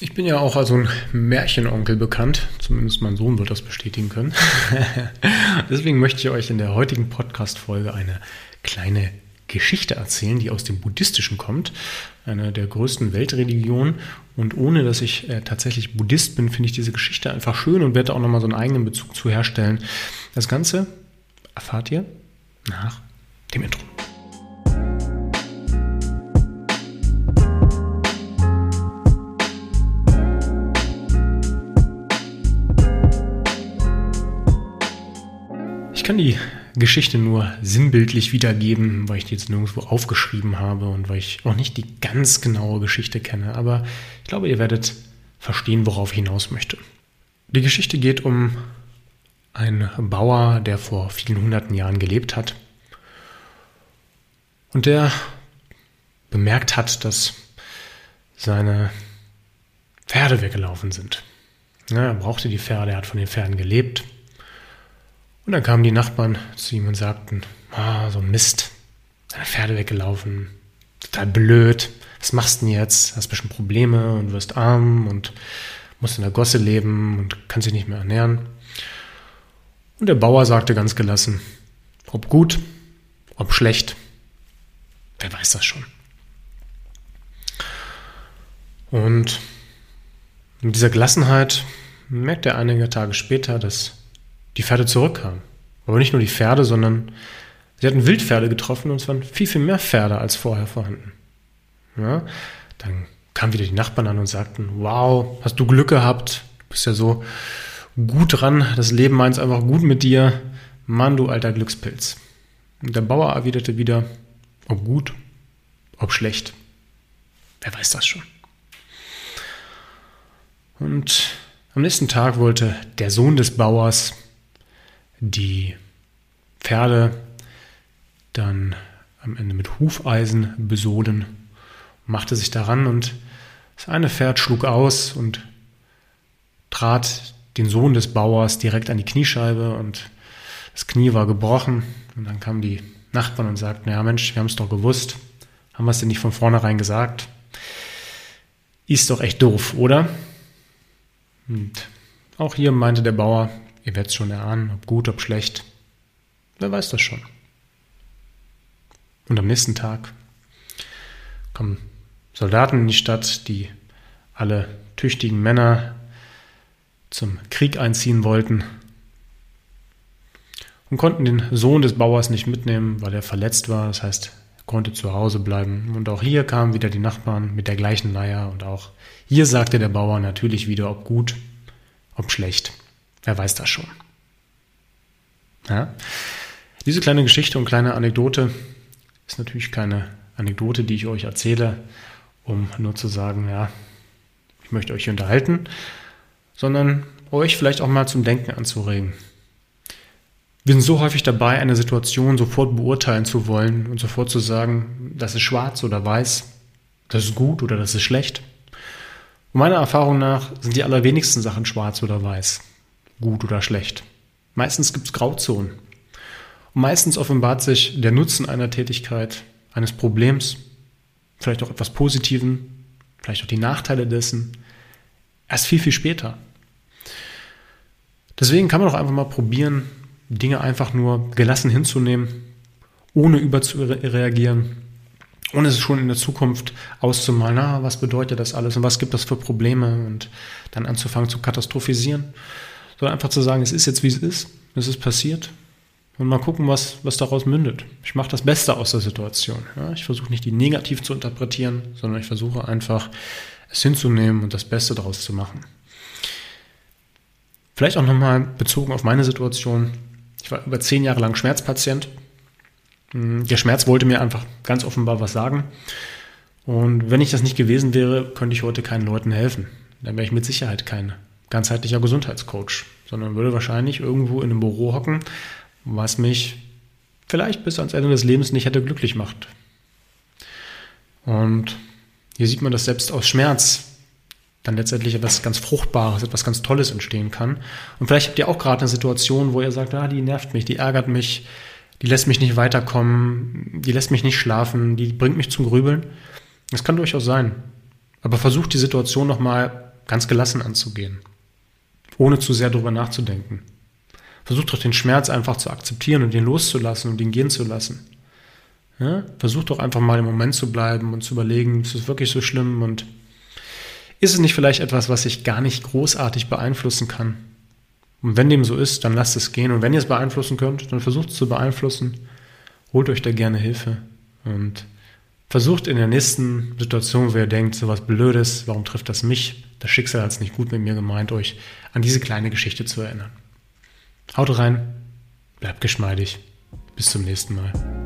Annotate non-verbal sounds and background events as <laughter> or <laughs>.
Ich bin ja auch als ein Märchenonkel bekannt. Zumindest mein Sohn wird das bestätigen können. <laughs> Deswegen möchte ich euch in der heutigen Podcast-Folge eine kleine Geschichte erzählen, die aus dem Buddhistischen kommt, einer der größten Weltreligionen. Und ohne dass ich äh, tatsächlich Buddhist bin, finde ich diese Geschichte einfach schön und werde auch nochmal so einen eigenen Bezug zu herstellen. Das Ganze erfahrt ihr nach dem Intro. Kann die Geschichte nur sinnbildlich wiedergeben, weil ich die jetzt nirgendwo aufgeschrieben habe und weil ich auch nicht die ganz genaue Geschichte kenne. Aber ich glaube, ihr werdet verstehen, worauf ich hinaus möchte. Die Geschichte geht um einen Bauer, der vor vielen hunderten Jahren gelebt hat und der bemerkt hat, dass seine Pferde weggelaufen sind. Ja, er brauchte die Pferde, er hat von den Pferden gelebt und dann kamen die Nachbarn zu ihm und sagten, ah, so ein Mist, deine Pferde weggelaufen, total blöd, was machst du denn jetzt? Hast bestimmt Probleme und wirst arm und musst in der Gosse leben und kannst dich nicht mehr ernähren. Und der Bauer sagte ganz gelassen, ob gut, ob schlecht, wer weiß das schon. Und mit dieser Gelassenheit merkt er einige Tage später, dass die Pferde zurückkamen. Aber nicht nur die Pferde, sondern sie hatten Wildpferde getroffen und es waren viel, viel mehr Pferde als vorher vorhanden. Ja, dann kamen wieder die Nachbarn an und sagten, wow, hast du Glück gehabt, du bist ja so gut dran, das Leben meint einfach gut mit dir, Mann, du alter Glückspilz. Und der Bauer erwiderte wieder, ob gut, ob schlecht, wer weiß das schon. Und am nächsten Tag wollte der Sohn des Bauers die Pferde dann am Ende mit Hufeisen besohlen, machte sich daran und das eine Pferd schlug aus und trat den Sohn des Bauers direkt an die Kniescheibe und das Knie war gebrochen. Und dann kamen die Nachbarn und sagten, ja Mensch, wir haben es doch gewusst, haben wir es denn nicht von vornherein gesagt? Ist doch echt doof, oder? Und auch hier meinte der Bauer, Ihr werdet es schon erahnen, ob gut, ob schlecht. Wer weiß das schon. Und am nächsten Tag kommen Soldaten in die Stadt, die alle tüchtigen Männer zum Krieg einziehen wollten und konnten den Sohn des Bauers nicht mitnehmen, weil er verletzt war. Das heißt, er konnte zu Hause bleiben. Und auch hier kamen wieder die Nachbarn mit der gleichen Leier und auch hier sagte der Bauer natürlich wieder, ob gut, ob schlecht. Wer weiß das schon? Ja? Diese kleine Geschichte und kleine Anekdote ist natürlich keine Anekdote, die ich euch erzähle, um nur zu sagen, ja, ich möchte euch hier unterhalten, sondern euch vielleicht auch mal zum Denken anzuregen. Wir sind so häufig dabei, eine Situation sofort beurteilen zu wollen und sofort zu sagen, das ist schwarz oder weiß, das ist gut oder das ist schlecht. Und meiner Erfahrung nach sind die allerwenigsten Sachen schwarz oder weiß gut oder schlecht. Meistens gibt es Grauzonen. Und meistens offenbart sich der Nutzen einer Tätigkeit, eines Problems, vielleicht auch etwas Positiven, vielleicht auch die Nachteile dessen, erst viel, viel später. Deswegen kann man auch einfach mal probieren, Dinge einfach nur gelassen hinzunehmen, ohne überzureagieren, ohne es schon in der Zukunft auszumalen, na, was bedeutet das alles und was gibt das für Probleme und dann anzufangen zu katastrophisieren, sondern einfach zu sagen, es ist jetzt wie es ist, es ist passiert und mal gucken, was, was daraus mündet. Ich mache das Beste aus der Situation. Ja? Ich versuche nicht die negativ zu interpretieren, sondern ich versuche einfach es hinzunehmen und das Beste daraus zu machen. Vielleicht auch nochmal bezogen auf meine Situation. Ich war über zehn Jahre lang Schmerzpatient. Hm, der Schmerz wollte mir einfach ganz offenbar was sagen. Und wenn ich das nicht gewesen wäre, könnte ich heute keinen Leuten helfen. Dann wäre ich mit Sicherheit kein ganzheitlicher Gesundheitscoach, sondern würde wahrscheinlich irgendwo in einem Büro hocken, was mich vielleicht bis ans Ende des Lebens nicht hätte glücklich macht. Und hier sieht man, dass selbst aus Schmerz dann letztendlich etwas ganz Fruchtbares, etwas ganz Tolles entstehen kann. Und vielleicht habt ihr auch gerade eine Situation, wo ihr sagt, ah, die nervt mich, die ärgert mich, die lässt mich nicht weiterkommen, die lässt mich nicht schlafen, die bringt mich zum Grübeln. Das kann durchaus sein. Aber versucht die Situation nochmal ganz gelassen anzugehen, ohne zu sehr darüber nachzudenken. Versuch doch den Schmerz einfach zu akzeptieren und ihn loszulassen und ihn gehen zu lassen. Ja? Versuch doch einfach mal im Moment zu bleiben und zu überlegen, ist es wirklich so schlimm und ist es nicht vielleicht etwas, was ich gar nicht großartig beeinflussen kann? Und wenn dem so ist, dann lasst es gehen. Und wenn ihr es beeinflussen könnt, dann versucht es zu beeinflussen. Holt euch da gerne Hilfe. Und versucht in der nächsten Situation, wo ihr denkt, so was Blödes, warum trifft das mich? Das Schicksal hat es nicht gut mit mir gemeint, euch an diese kleine Geschichte zu erinnern. Haut rein, bleibt geschmeidig. Bis zum nächsten Mal.